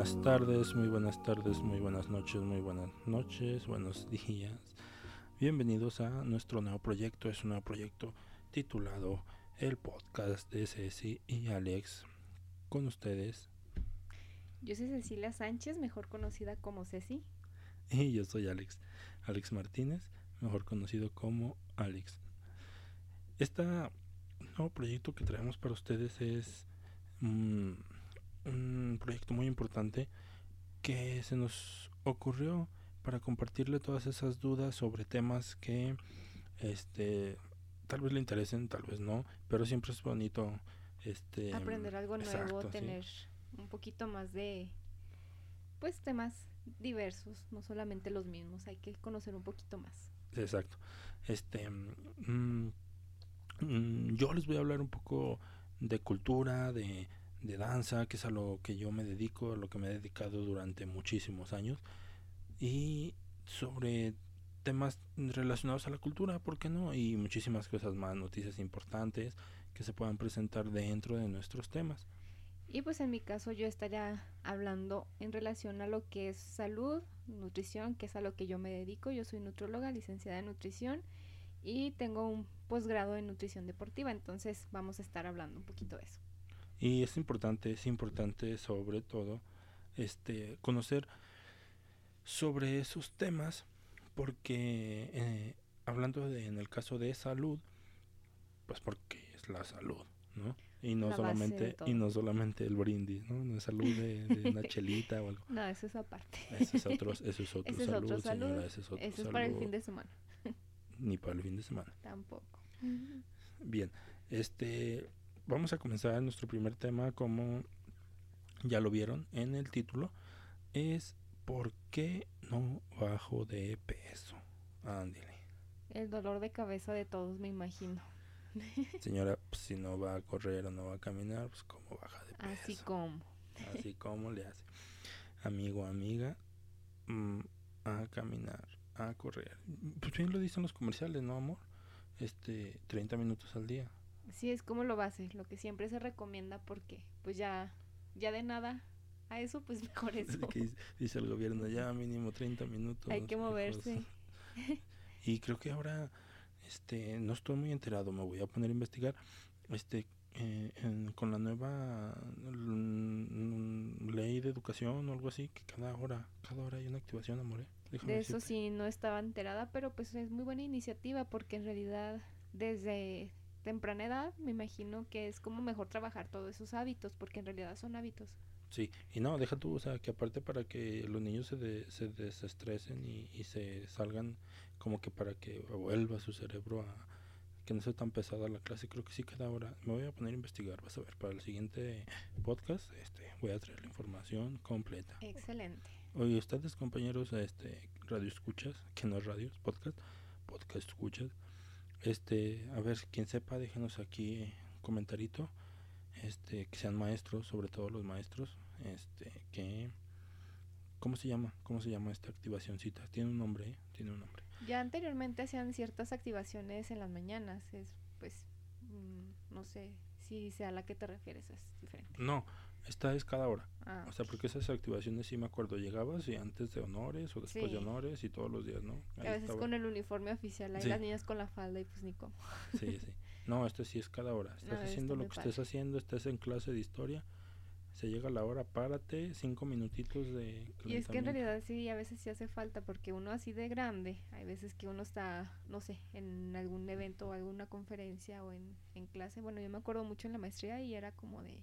buenas tardes, muy buenas tardes, muy buenas noches, muy buenas noches, buenos días. Bienvenidos a nuestro nuevo proyecto. Es un nuevo proyecto titulado El Podcast de Ceci y Alex. Con ustedes. Yo soy Cecilia Sánchez, mejor conocida como Ceci. Y yo soy Alex. Alex Martínez, mejor conocido como Alex. Este nuevo proyecto que traemos para ustedes es un proyecto muy importante que se nos ocurrió para compartirle todas esas dudas sobre temas que este tal vez le interesen, tal vez no, pero siempre es bonito este aprender algo nuevo, tener un poquito más de pues temas diversos, no solamente los mismos, hay que conocer un poquito más. Exacto. Este mm, mm, yo les voy a hablar un poco de cultura, de, de danza, que es a lo que yo me dedico, a lo que me he dedicado durante muchísimos años y sobre temas relacionados a la cultura, ¿por qué no? Y muchísimas cosas más, noticias importantes que se puedan presentar dentro de nuestros temas. Y pues en mi caso yo estaría hablando en relación a lo que es salud, nutrición, que es a lo que yo me dedico. Yo soy nutróloga, licenciada en nutrición y tengo un posgrado en nutrición deportiva, entonces vamos a estar hablando un poquito de eso. Y es importante, es importante sobre todo este conocer sobre esos temas porque eh, hablando de, en el caso de salud, pues porque es la salud, ¿no? Y no solamente y no solamente el brindis, ¿no? No es salud de, una chelita o algo. No, eso es aparte. Eso es otro, eso es otro salud, señora, eso es otro Eso es para el fin de semana. Ni para el fin de semana. Tampoco. Bien, este vamos a comenzar nuestro primer tema como ya lo vieron en el título es ¿por qué no bajo de peso? Ándale. El dolor de cabeza de todos, me imagino. Señora, pues, si no va a correr o no va a caminar, pues cómo baja de peso. Así como. Así como le hace. Amigo, amiga, mm, a caminar, a correr. Pues bien lo dicen los comerciales, ¿no, amor? Este, 30 minutos al día. Sí, es como lo base, lo que siempre se recomienda porque pues ya, ya de nada a eso, pues mejor eso. dice el gobierno, ya mínimo 30 minutos. Hay que moverse. y creo que ahora, este, no estoy muy enterado, me voy a poner a investigar, este, eh, con la nueva ley de educación o algo así, que cada hora, cada hora hay una activación, amor. ¿eh? de eso sí no estaba enterada, pero pues es muy buena iniciativa porque en realidad desde temprana edad me imagino que es como mejor trabajar todos esos hábitos porque en realidad son hábitos. Sí, y no, deja tú, o sea, que aparte para que los niños se, se desestresen y, y, se salgan como que para que vuelva su cerebro a que no sea tan pesada la clase, creo que sí cada hora. Me voy a poner a investigar, vas a ver, para el siguiente podcast este voy a traer la información completa. Excelente. Oye, ustedes compañeros, este radio escuchas, que no es radio, es podcast, podcast escuchas. Este, a ver, quien sepa, déjenos aquí un comentarito este, que sean maestros, sobre todo los maestros, este, que ¿cómo se llama? ¿Cómo se llama esta activacióncita? Tiene un nombre, ¿eh? tiene un nombre. Ya anteriormente hacían ciertas activaciones en las mañanas, es pues mm, no sé si sea a la que te refieres, es diferente. No, esta es cada hora. Ah, o sea, porque esas activaciones sí me acuerdo, llegabas y antes de honores o después de honores y todos los días, ¿no? a veces con el uniforme oficial, hay las niñas con la falda y pues ni cómo. Sí, sí. No, esto sí es cada hora. Estás haciendo lo que estés haciendo, estás en clase de historia, se llega la hora, párate, cinco minutitos de... Y es que en realidad sí, a veces sí hace falta, porque uno así de grande, hay veces que uno está, no sé, en algún evento o alguna conferencia o en, en clase. Bueno, yo me acuerdo mucho en la maestría y era como de,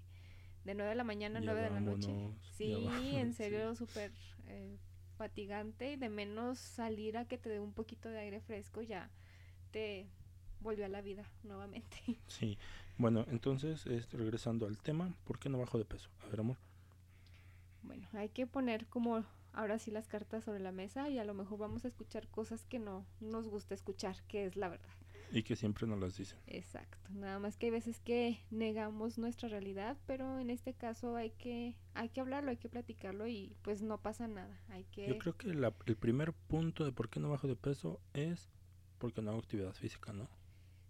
de 9 de la mañana a 9 de la noche. Sí, en serio, súper eh, fatigante y de menos salir a que te dé un poquito de aire fresco ya te volvió a la vida nuevamente. Sí, bueno, entonces, este, regresando al tema, ¿por qué no bajo de peso? A ver, amor. Bueno, hay que poner como ahora sí las cartas sobre la mesa y a lo mejor vamos a escuchar cosas que no nos gusta escuchar, que es la verdad. Y que siempre nos las dicen. Exacto, nada más que hay veces que negamos nuestra realidad, pero en este caso hay que hay que hablarlo, hay que platicarlo y pues no pasa nada. Hay que Yo creo que el primer punto de por qué no bajo de peso es porque no hago actividad física, ¿no?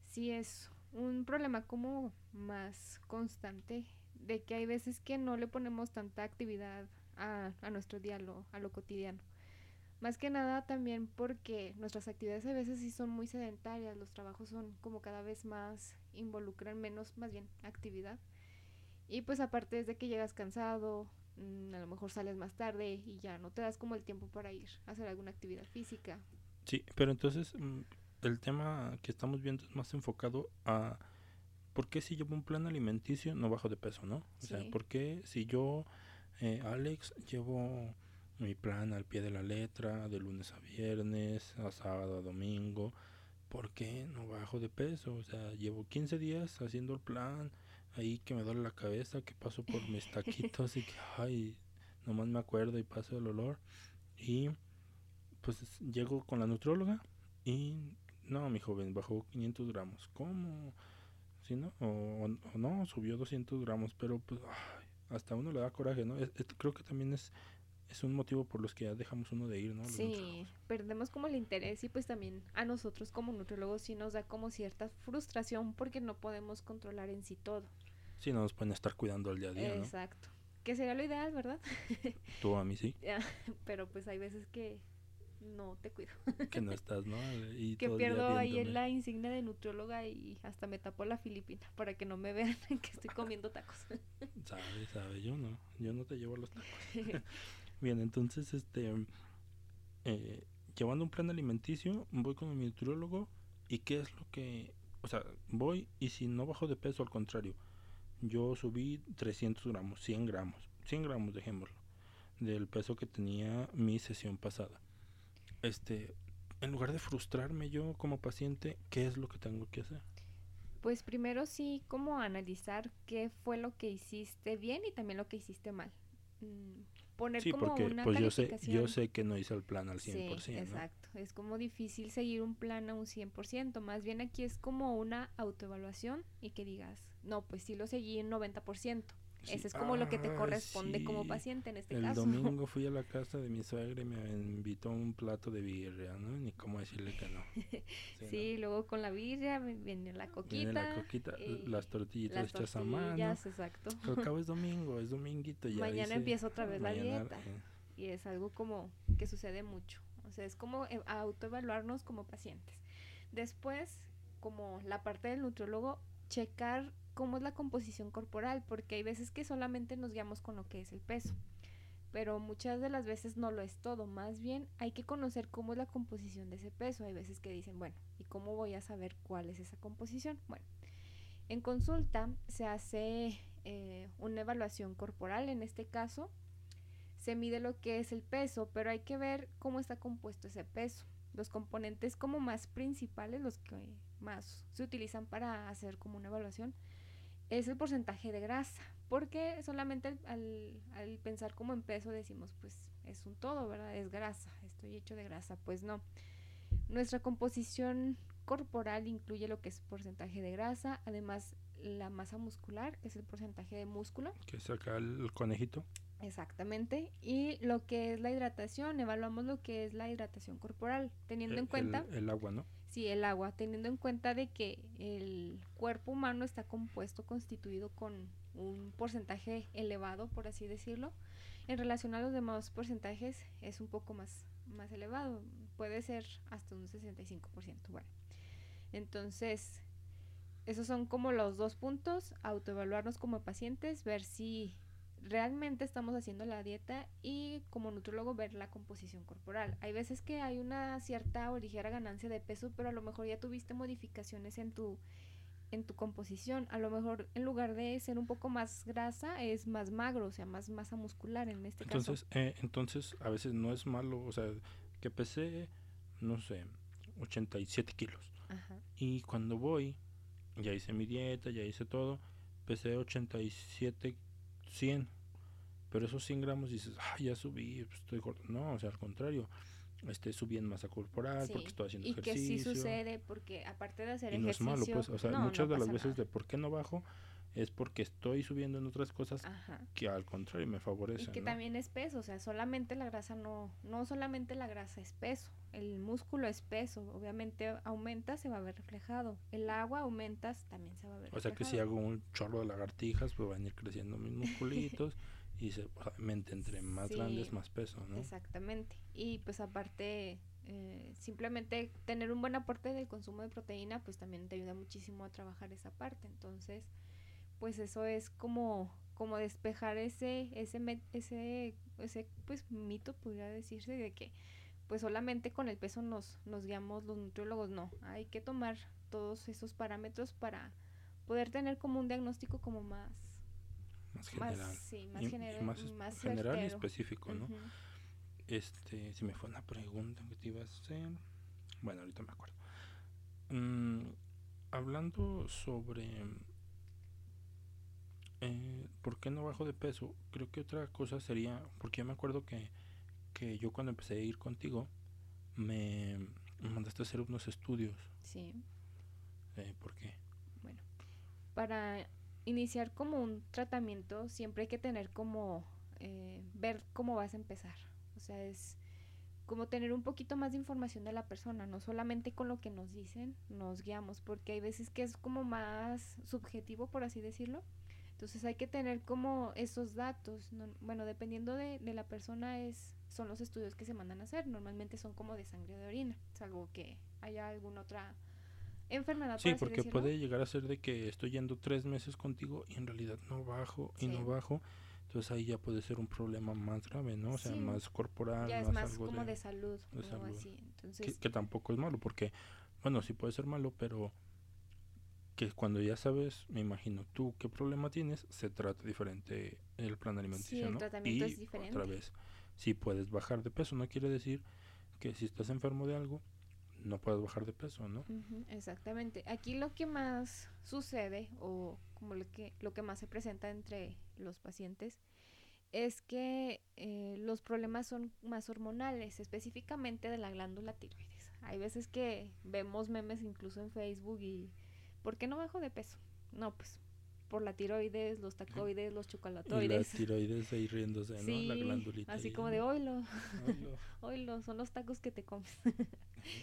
sí es un problema como más constante de que hay veces que no le ponemos tanta actividad a, a nuestro día, a lo, a lo cotidiano. Más que nada también porque nuestras actividades a veces sí son muy sedentarias, los trabajos son como cada vez más, involucran menos, más bien, actividad. Y pues aparte es de que llegas cansado, mm, a lo mejor sales más tarde y ya no te das como el tiempo para ir a hacer alguna actividad física. Sí, pero entonces mm, el tema que estamos viendo es más enfocado a por qué si llevo un plan alimenticio no bajo de peso, ¿no? O sea, por qué si yo, eh, Alex, llevo mi plan al pie de la letra, de lunes a viernes, a sábado a domingo, ¿por qué no bajo de peso? O sea, llevo 15 días haciendo el plan, ahí que me duele la cabeza, que paso por mis taquitos y que, ay, nomás me acuerdo y paso el olor. Y pues llego con la nutrióloga y no, mi joven, bajó 500 gramos. ¿Cómo? ¿Sí, no? O, o- o no, subió 200 gramos, pero pues ay, hasta uno le da coraje, ¿no? Es- es- creo que también es, es un motivo por los que ya dejamos uno de ir, ¿no? Los Sí, perdemos como el interés y pues también a nosotros como nutriólogos sí nos da como cierta frustración porque no podemos controlar en sí todo. Sí, no nos pueden estar cuidando al día a día, ¿no? Exacto. Que sería lo ideal, ¿verdad? Tú a mí sí, Pero pues hay veces que no te cuido. que no estás, ¿no? Y que pierdo ahí en la insignia de nutrióloga y hasta me tapo la filipina para que no me vean que estoy comiendo tacos. Sabe, sabe, yo no, yo no te llevo los tacos. Bien, entonces, este, eh, llevando un plan alimenticio, voy con mi nutriólogo y qué es lo que, o sea, voy y si no bajo de peso, al contrario, yo subí 300 gramos, 100 gramos, 100 gramos, dejémoslo, del peso que tenía mi sesión pasada. Este, en lugar de frustrarme yo como paciente, ¿qué es lo que tengo que hacer? Pues primero sí, como analizar qué fue lo que hiciste bien y también lo que hiciste mal. Poner Sí, como porque una pues yo sé, yo sé que no hice el plan al 100%, Sí, ¿no? exacto. Es como difícil seguir un plan a un 100%. Más bien aquí es como una autoevaluación y que digas, no, pues sí lo seguí un 90%. Sí. Ese es como lo que te Ah, corresponde como sí. paciente en este El caso. domingo fui a la casa de mi suegra y me invitó un plato de birria, ¿no? Ni cómo decirle que no. Sí, luego con la birria vi- viene la ¿no? coquita. Viene la coquita, las tortillitas las hechas a mano. tortillas, exacto. Al cabo es domingo, es dominguito. Ya Mañana hice- empieza otra vez la mañana, dieta. eh, Y es algo como que sucede mucho. O sea, es como e- autoevaluarnos como pacientes. Después, como la parte del nutriólogo, checar cómo es la composición corporal, porque hay veces que solamente nos guiamos con lo que es el peso. Pero muchas de las veces no lo es todo, más bien hay que conocer cómo es la composición de ese peso. Hay veces que dicen, bueno, ¿y cómo voy a saber cuál es esa composición? Bueno, en consulta se hace eh, una evaluación corporal, en este caso, se mide lo que es el peso, pero hay que ver cómo está compuesto ese peso. Los componentes como más principales, los que más se utilizan para hacer como una evaluación, es el porcentaje de grasa, porque solamente al, al- pensar como en peso decimos, pues es un todo, ¿verdad? Es grasa, estoy hecho de grasa, pues no. Nuestra composición corporal incluye lo que es porcentaje de grasa, además la masa muscular, que es el porcentaje de músculo, Que saca el, el conejito. Exactamente. Y lo que es la hidratación, evaluamos lo que es la hidratación corporal, teniendo el- en cuenta, El, el agua, ¿no? Sí, el agua, teniendo en cuenta de que el cuerpo humano está compuesto, constituido con un porcentaje elevado, por así decirlo. En relación a los demás porcentajes es un poco más, más elevado, puede ser hasta un 65%. Bueno, entonces, esos son como los dos puntos, autoevaluarnos como pacientes, ver si realmente estamos haciendo la dieta y como nutriólogo ver la composición corporal. Hay veces que hay una cierta o ligera ganancia de peso, pero a lo mejor ya tuviste modificaciones en tu en tu composición. A lo mejor en lugar de ser un poco más grasa es más magro, o sea, más masa muscular en este Entonces, eh, entonces a veces no es malo, o sea, que pesé, no sé, 87 kilos. caso. Ajá. Y cuando voy, ya hice mi dieta, ya hice todo, pesé 87, 100. Pero esos 100 gramos dices, ah, ya subí, pues, estoy gordo. No, o sea, al contrario, este, subí en masa corporal Sí, porque estoy haciendo Y que ejercicio. sí sucede porque aparte de hacer y no es ejercicio, malo, pues, o sea, no, muchas no de las veces nada. de por qué no bajo es porque estoy subiendo en otras cosas Ajá. que al contrario me Y favorecen. que ¿no? también es peso, o sea, solamente la grasa no, no solamente la grasa es peso, el músculo es peso, obviamente aumenta, se va a ver reflejado, el agua aumentas, también se va a ver O sea que si reflejado. hago un chorro de lagartijas, pues van a ir creciendo mis musculitos y se, obviamente entre más grandes más peso, ¿no? Exactamente. Y pues aparte eh, simplemente tener un buen aporte del consumo de proteína pues también te ayuda muchísimo a trabajar esa parte. Entonces, pues eso es como como despejar ese ese ese ese pues mito podría decirse de que pues solamente con el peso nos nos guiamos los nutriólogos, no, hay que tomar todos esos parámetros para poder tener como un diagnóstico como más más general, más, sí, más, general, más, general y específico, ¿no? Este, si me fue una pregunta que te iba a hacer. Bueno, ahorita me acuerdo. Mm, hablando sobre eh, por qué no bajo de peso, creo que otra cosa sería, porque yo me acuerdo que, que yo cuando empecé a ir contigo, me, mandaste a hacer unos estudios. Sí. Eh, ¿Por qué? Bueno, para iniciar como un tratamiento siempre hay que tener como eh, ver cómo vas a empezar. O sea, es como tener un poquito más de información de la persona, no solamente con lo que nos dicen, nos guiamos, porque hay veces que es como más subjetivo, por así decirlo. Entonces hay que tener como esos datos. bueno, dependiendo de, de, la persona es son los estudios que se mandan a hacer. Normalmente son como de sangre de orina, salvo que haya alguna otra enfermedad. Sí, porque puede llegar a ser de que estoy yendo tres meses contigo y en realidad no bajo y no bajo entonces ahí ya puede ser un problema más grave, ¿no? O sea, más corporal, ya es más, como de, salud, Así. Entonces, que, tampoco es malo, porque, bueno, sí puede ser malo, pero que cuando ya sabes, me imagino tú qué problema tienes, se trata diferente el plan alimenticio, sí, el tratamiento es diferente. otra vez, si puedes bajar de peso, no quiere decir que si estás enfermo de algo, no puedes bajar de peso, ¿no? exactamente. Aquí lo que más sucede o como lo que, lo que más se presenta entre los pacientes es que eh, los problemas son más hormonales, específicamente de la glándula tiroides. Hay veces que vemos memes incluso en Facebook y ¿por qué no bajo de peso? No, pues por la tiroides, los tacoides, los chocolatoides. Y la tiroides ahí riéndose, ¿no? la glándulita. Así como de oilo. oilo. son los tacos que te comes.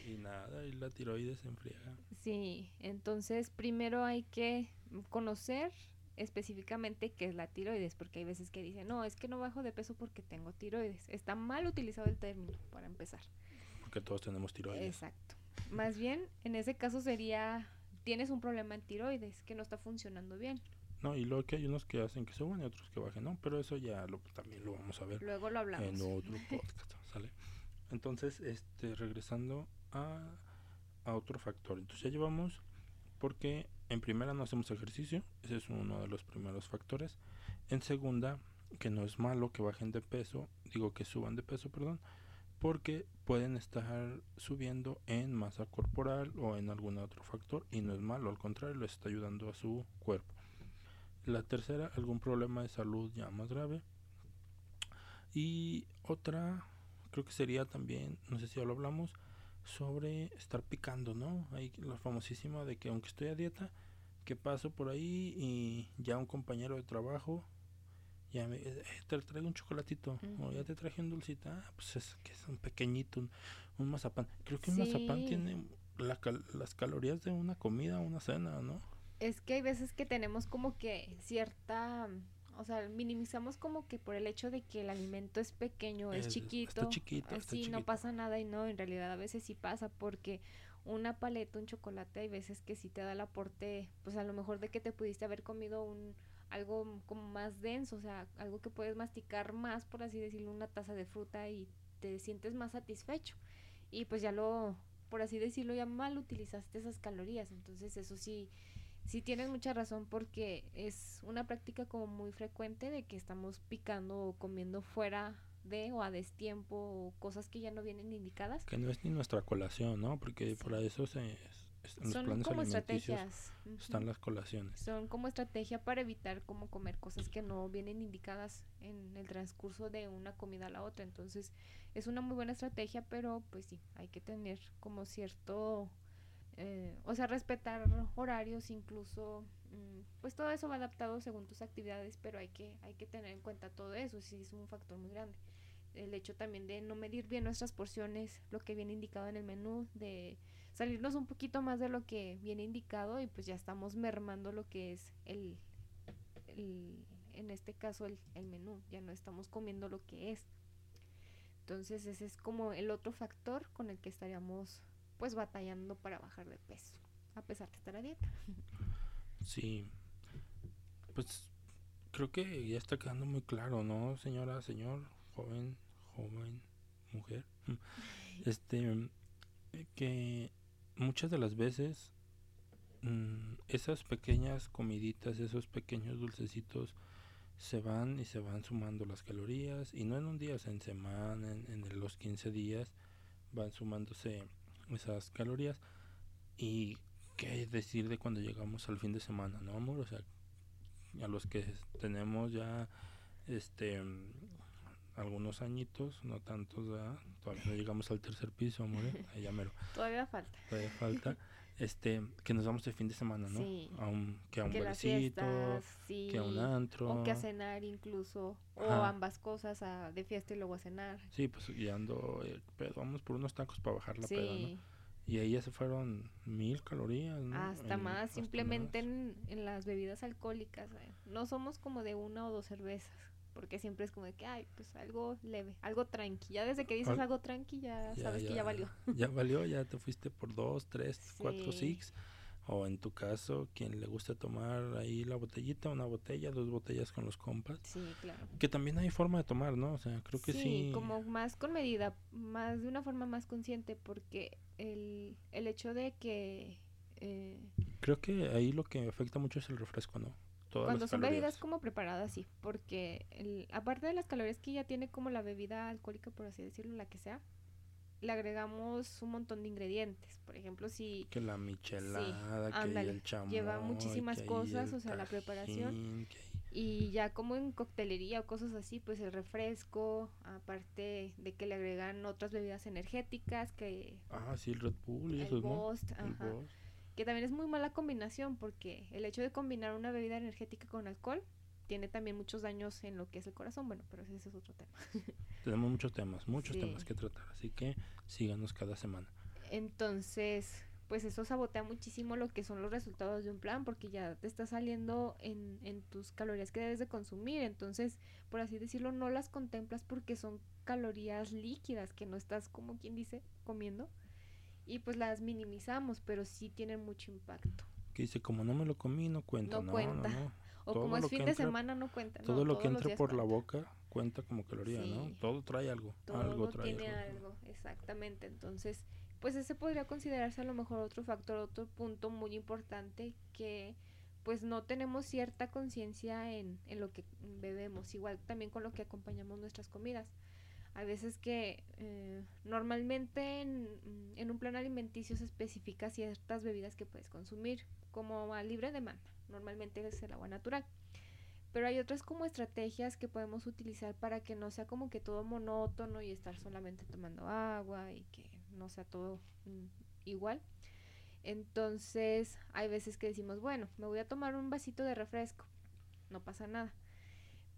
y nada, y la tiroides se enfriega. Sí, entonces primero hay que conocer específicamente qué es la tiroides, porque hay veces que dicen, no, es que no bajo de peso porque tengo tiroides. Está mal utilizado el término, para empezar. Porque todos tenemos tiroides. Exacto. Más bien, en ese caso sería, tienes un problema en tiroides que no está funcionando bien. No, y luego que hay unos que hacen que suban y otros que bajen, ¿no? Pero eso ya lo, también lo vamos a ver. Luego lo hablamos. En otro podcast, ¿sale? Entonces, este, regresando a, a otro factor. Entonces ya llevamos porque en primera no hacemos ejercicio, ese es uno de los primeros factores. En segunda, que no es malo que bajen de peso, digo que suban de peso, perdón, porque pueden estar subiendo en masa corporal o en algún otro factor y no es malo, al contrario, les está ayudando a su cuerpo. La tercera, algún problema de salud ya más grave. Y otra, creo que sería también, no sé si ya lo hablamos, sobre estar picando, ¿no? Hay la famosísima de que aunque estoy a dieta, que paso por ahí y ya un compañero de trabajo ya me eh, te traigo un chocolatito. O ya te traje un dulcito, ah, pues es que es un pequeñito, un, mazapán. Creo que un mazapán tiene las calorías de una comida, una cena, ¿no? Es que hay veces que tenemos como que cierta o sea, minimizamos como que por el hecho de que el alimento es pequeño, es, chiquito, está chiquito, así no pasa nada y no, en realidad a veces sí pasa porque una paleta, un chocolate, hay veces que sí te da el aporte, pues a lo mejor de que te pudiste haber comido un algo como más denso, o sea, algo que puedes masticar más, por así decirlo, una taza de fruta y te sientes más satisfecho. Y pues ya lo, por así decirlo, ya mal utilizaste esas calorías, entonces eso sí sí tienes mucha razón porque es una práctica como muy frecuente de que estamos picando o comiendo fuera de o a destiempo o cosas que ya no vienen indicadas. Que no es ni nuestra colación, ¿no? Porque por eso se, en Son planes como estrategias. Están las colaciones. Son como estrategia para evitar como comer cosas que no vienen indicadas en el transcurso de una comida a la otra. Entonces es una muy buena estrategia, pero pues sí, hay que tener como cierto eh, o sea, respetar horarios, incluso, mm, pues todo eso va adaptado según tus actividades, pero hay que, hay que tener en cuenta todo eso, sí es un factor muy grande. El hecho también de no medir bien nuestras porciones, lo que viene indicado en el menú, de salirnos un poquito más de lo que viene indicado y pues ya estamos mermando lo que es el, en este caso el, el menú, ya no estamos comiendo lo que es. Entonces ese es como el otro factor con el que estaríamos pues batallando para bajar de peso, a pesar de estar a dieta. Sí, pues creo que ya está quedando muy claro, ¿no, señora, señor, joven, joven, mujer? Este, que muchas de las veces mm, esas pequeñas comiditas, esos pequeños dulcecitos se van y se van sumando las calorías y no en un día, en semana, en, los 15 días van sumándose esas calorías y qué decir de cuando llegamos al fin de semana, ¿no, amor? O sea, a los que tenemos ya este algunos añitos, no tantos, todavía no llegamos al tercer piso, amor, ¿eh? Allá mero. todavía falta. Todavía falta. este, que nos vamos de fin de semana, ¿no? Sí. A un, que a un que las barecito, fiestas, sí, que a un antro. o que a cenar incluso, o Ajá. ambas cosas, a, de fiesta y luego a cenar. Sí, pues guiando el pedo, vamos por unos tacos para bajar la peda, ¿no? Sí, Y ahí ya se fueron mil calorías, ¿no? hasta En- más, hasta simplemente más. En, en las bebidas alcohólicas. eh, No somos como de una o dos cervezas, porque siempre es como de que, ay, pues algo leve, algo tranqui. Ya desde que dices Al- algo tranqui, ya, Ya, sabes que ya valió. Ya valió, ya te fuiste por dos, tres, cuatro Sí. six. O en tu caso, quien le gusta tomar ahí la botellita, una botella, dos botellas con los compas. Sí, claro. Que también hay forma de tomar, ¿no? O sea, creo que sí. como más con medida, más de una forma más consciente, porque el, el hecho de que eh, Creo que ahí lo que afecta mucho es el refresco, ¿no? Todas cuando las son calorías. bebidas como preparadas, sí, porque el, aparte de las calorías que ya tiene como la bebida alcohólica, por así decirlo, la que sea, le agregamos un montón de ingredientes. Por ejemplo, si Que la michelada, que ándale, el lleva muchísimas cosas, el o sea, la preparación. Y ya como en coctelería o cosas así, pues el refresco, aparte de que le agregan otras bebidas energéticas, que Ah, sí, el Red Bull y el esos, ¿no? Bost, El ajá, Bost. Que también es muy mala combinación porque el hecho de combinar una bebida energética con alcohol tiene también muchos daños en lo que es el corazón, bueno, pero ese es otro tema. Tenemos muchos temas, muchos Sí. temas que tratar, así que síganos cada semana. Entonces, pues eso sabotea muchísimo lo que son los resultados de un plan porque ya te está saliendo en, en tus calorías que debes de consumir. Entonces, por así decirlo, no las contemplas porque son calorías líquidas que no estás, como quien dice, comiendo. Y pues las minimizamos, pero sí tienen mucho impacto. Que dice, como no me lo comí, no cuenta. No No, cuenta. no, no. O Todo como es fin de entra- semana no cuenta. no, Todo lo que días por la boca cuenta como caloría, ¿no? Sí. Todo trae algo. Todo algo trae tiene algo, exactamente. Entonces, pues ese podría considerarse a lo mejor otro factor, otro punto muy importante que pues no tenemos cierta conciencia en, en lo que bebemos, igual también con lo que acompañamos nuestras comidas. Hay veces que eh, normalmente en, un plan alimenticio se especifica ciertas bebidas que puedes consumir, como a libre demanda, normalmente es el agua natural. Pero hay otras como estrategias que podemos utilizar para que no sea como que todo monótono y estar solamente tomando agua y que no sea todo mm, igual. Entonces hay veces que decimos, bueno, me voy a tomar un vasito de refresco, no pasa nada.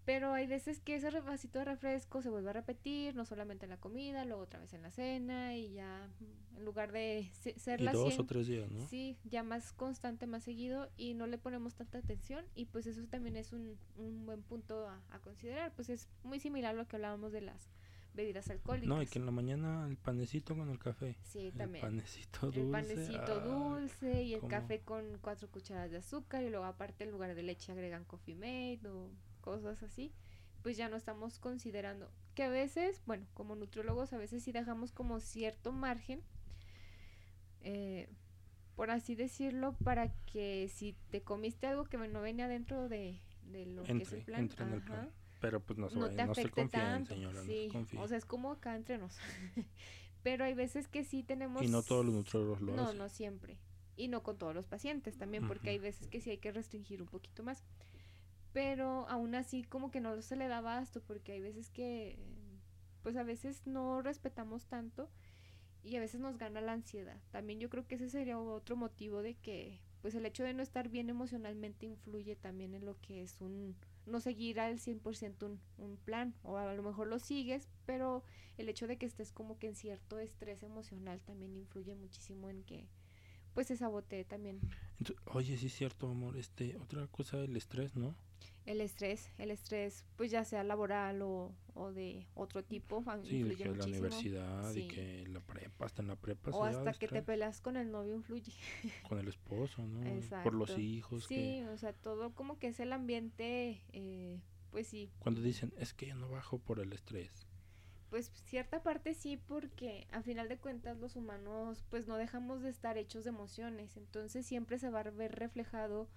Pero hay veces que ese vasito de refresco se vuelve a repetir, no solamente en la comida, luego otra vez en la cena y ya en lugar de se- ser Y la dos o tres días, ¿no? Sí, ya más constante, más seguido y no le ponemos tanta atención y pues eso también es un, un buen punto a, a considerar, pues es muy similar a lo que hablábamos de las bebidas alcohólicas. No, y que en la mañana el panecito con el café. Sí, El también. panecito dulce. El panecito ay, dulce y el cómo- café con cuatro cucharadas de azúcar y luego aparte en lugar de leche agregan coffee mate o cosas así, pues ya no estamos considerando que a veces, bueno, como nutriólogos a veces sí dejamos como cierto margen, eh, por así decirlo, para que si te comiste algo que no venía dentro de, de lo que es el plan, entre en el ajá, plan. Pero pues no se, no te no se confíen, tanto. señora, no sí, se o sea, es como acá entre nos. Pero hay veces que sí tenemos... y no todos los nutriólogos lo No, hacen. no siempre. Y no con todos los pacientes también, porque hay veces que sí hay que restringir un poquito más. Pero aún así como que no se le da abasto, porque hay veces que, pues a veces no respetamos tanto y a veces nos gana la ansiedad. También yo creo que ese sería otro motivo de que, pues el hecho de no estar bien emocionalmente influye también en lo que es un, no seguir al 100% un, un plan, o a lo mejor lo sigues, pero el hecho de que estés como que en cierto estrés emocional también influye muchísimo en que pues se sabotee también. oye, sí es cierto, amor, este, otra cosa, el estrés, ¿no? El estrés, el estrés, pues ya sea laboral o, o de otro tipo, sí, influye que la universidad y que la prepa, hasta en la prepa. O hasta que te pelas con el novio influye. Con el esposo, ¿no? Exacto. Por los hijos. Sí, o sea, todo como que es el ambiente, eh, pues sí. Cuando dicen, es que yo no bajo por el estrés pues cierta parte sí porque a final de cuentas los humanos pues no dejamos de estar hechos de emociones. Entonces siempre se va a ver reflejado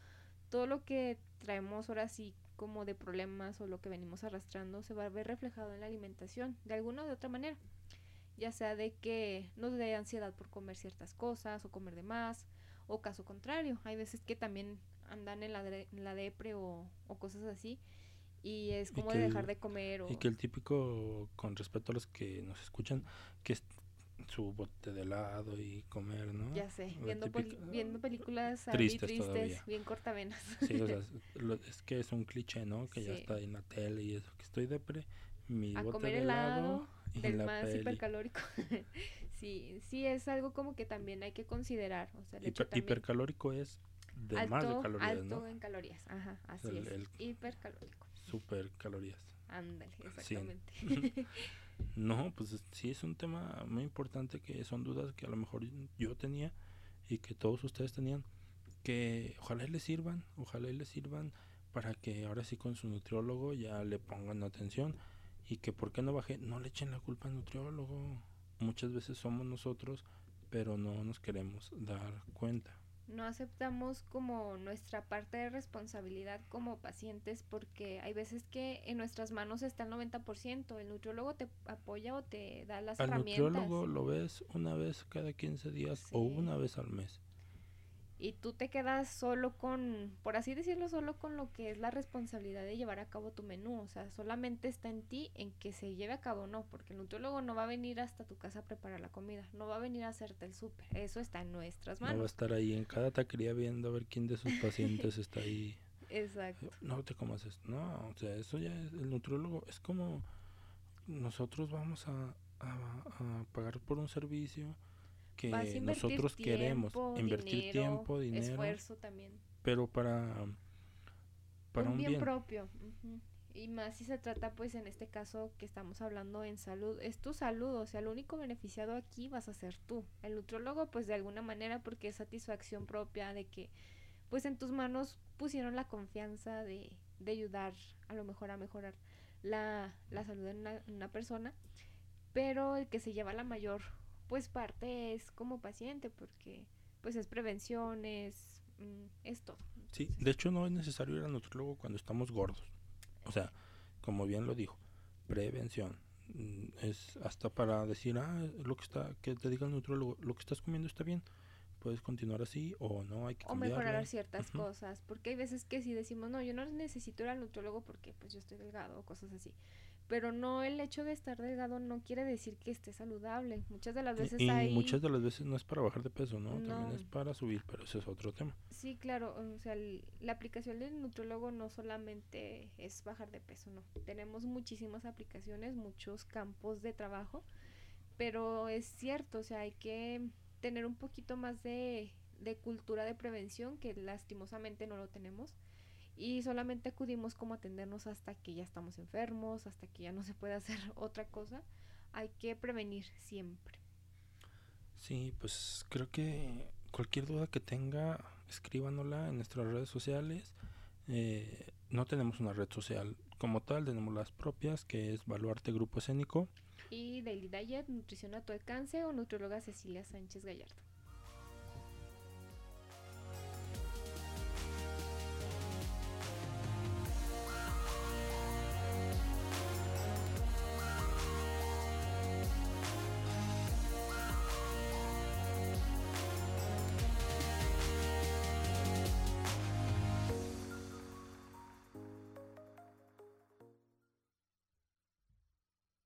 todo lo que traemos ahora sí como de problemas o lo que venimos arrastrando se va a ver reflejado en la alimentación de alguna o de otra manera. Ya sea de que nos dé ansiedad por comer ciertas cosas o comer de más o caso contrario. Hay veces que también andan en la, la depre o, o cosas así y es como de dejar de comer. O... Y que el típico, con respecto a los que nos escuchan, que es su bote de helado y comer, ¿no? Ya sé, viendo, viendo películas tristes, tristes bien cortavenas. Sí, o sea, es que es un cliché, ¿no? Que ya está en la tele y eso, que estoy depre, mi a comer de helado, del más hipercalórico. sí, sí, es algo como que también hay que considerar. O sea, hipercalórico es de más de calorías, alto en calorías, ajá, así es, hipercalórico super calorías. Ándale, exactamente. no, pues sí es un tema muy importante que son dudas que a lo mejor yo tenía y que todos ustedes tenían que ojalá les sirvan, ojalá les sirvan para que ahora sí con su nutriólogo ya le pongan atención y que por qué no bajé, no le echen la culpa al nutriólogo. Muchas veces somos nosotros, pero no nos queremos dar cuenta no aceptamos como nuestra parte de responsabilidad como pacientes porque hay veces que en nuestras manos está el 90%, el nutriólogo te apoya o te da las herramientas. El nutriólogo lo ves una vez cada 15 días o una vez al mes y tú te quedas solo con, por así decirlo, solo con lo que es la responsabilidad de llevar a cabo tu menú. O sea, solamente está en ti en que se lleve a cabo o no, porque el nutriólogo no va a venir hasta tu casa a preparar la comida, no va a venir a hacerte el súper. Eso está en nuestras manos. No va a estar ahí en cada taquería viendo a ver quién de sus pacientes está ahí. Exacto. No te comas esto. No, o sea, eso ya es, el nutriólogo es como nosotros vamos a, a pagar por un servicio que nosotros queremos invertir tiempo, dinero, esfuerzo también. Pero para para un, bien, propio. Y más si se trata pues en este caso que estamos hablando en salud, es tu salud, o sea, el único beneficiado aquí vas a ser tú. El nutriólogo pues de alguna manera porque es satisfacción propia de que pues en tus manos pusieron la confianza de, de ayudar a lo mejor a mejorar la, la salud de una, una persona, pero el que se lleva la mayor pues parte es como paciente porque pues es prevención, es, mm, esto. Sí, de hecho no es necesario ir al nutriólogo cuando estamos gordos. O sea, como bien lo dijo, prevención. Mm, es hasta para decir, ah, lo que está, que te diga el nutriólogo, lo que estás comiendo está bien, puedes continuar así o no, hay que O mejorar ciertas cosas, porque hay veces que si decimos, no, yo no necesito ir al nutriólogo porque pues yo estoy delgado o cosas así pero no el hecho de estar delgado no quiere decir que esté saludable. Muchas de las veces y, muchas de las veces no es para bajar de peso, ¿no? También es para subir, pero ese es otro tema. Sí, claro, o sea, la aplicación del nutriólogo no solamente es bajar de peso, no. Tenemos muchísimas aplicaciones, muchos campos de trabajo, pero es cierto, o sea, hay que tener un poquito más de, de cultura de prevención que lastimosamente no lo tenemos y solamente acudimos como atendernos hasta que ya estamos enfermos, hasta que ya no se puede hacer otra cosa. Hay que prevenir siempre. Sí, pues creo que cualquier duda que tenga, escríbanosla en nuestras redes sociales. Eh, no tenemos una red social como tal, tenemos las propias, que es Baluarte Grupo Escénico. Y Daily Diet, Nutrición a tu alcance o Nutrióloga Cecilia Sánchez Gallardo.